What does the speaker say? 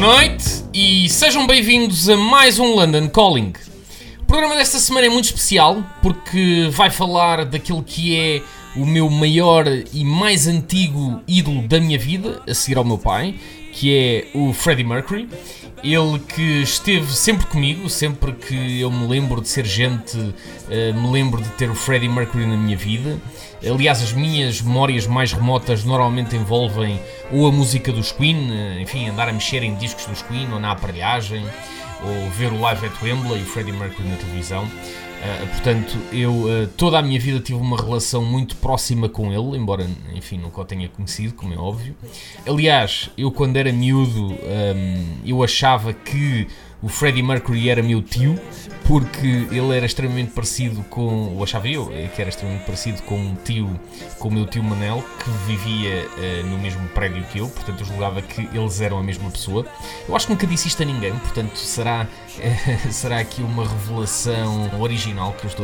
noite e sejam bem-vindos a mais um London Calling. O programa desta semana é muito especial porque vai falar daquilo que é o meu maior e mais antigo ídolo da minha vida, a seguir ao meu pai, que é o Freddie Mercury. Ele que esteve sempre comigo, sempre que eu me lembro de ser gente, eh, me lembro de ter o Freddie Mercury na minha vida. Aliás, as minhas memórias mais remotas normalmente envolvem ou a música dos Queen, eh, enfim, andar a mexer em discos dos Queen ou na aparelhagem, ou ver o live at Wembley e o Freddie Mercury na televisão. Uh, portanto, eu uh, toda a minha vida tive uma relação muito próxima com ele, embora, enfim, nunca o tenha conhecido, como é óbvio. Aliás, eu quando era miúdo, um, eu achava que o Freddie Mercury era meu tio, porque ele era extremamente parecido com, ou achava eu, que era extremamente parecido com um tio, com o meu tio Manel, que vivia uh, no mesmo prédio que eu, portanto eu julgava que eles eram a mesma pessoa. Eu acho que nunca disse isto a ninguém, portanto será, será aqui uma revelação original que eu estou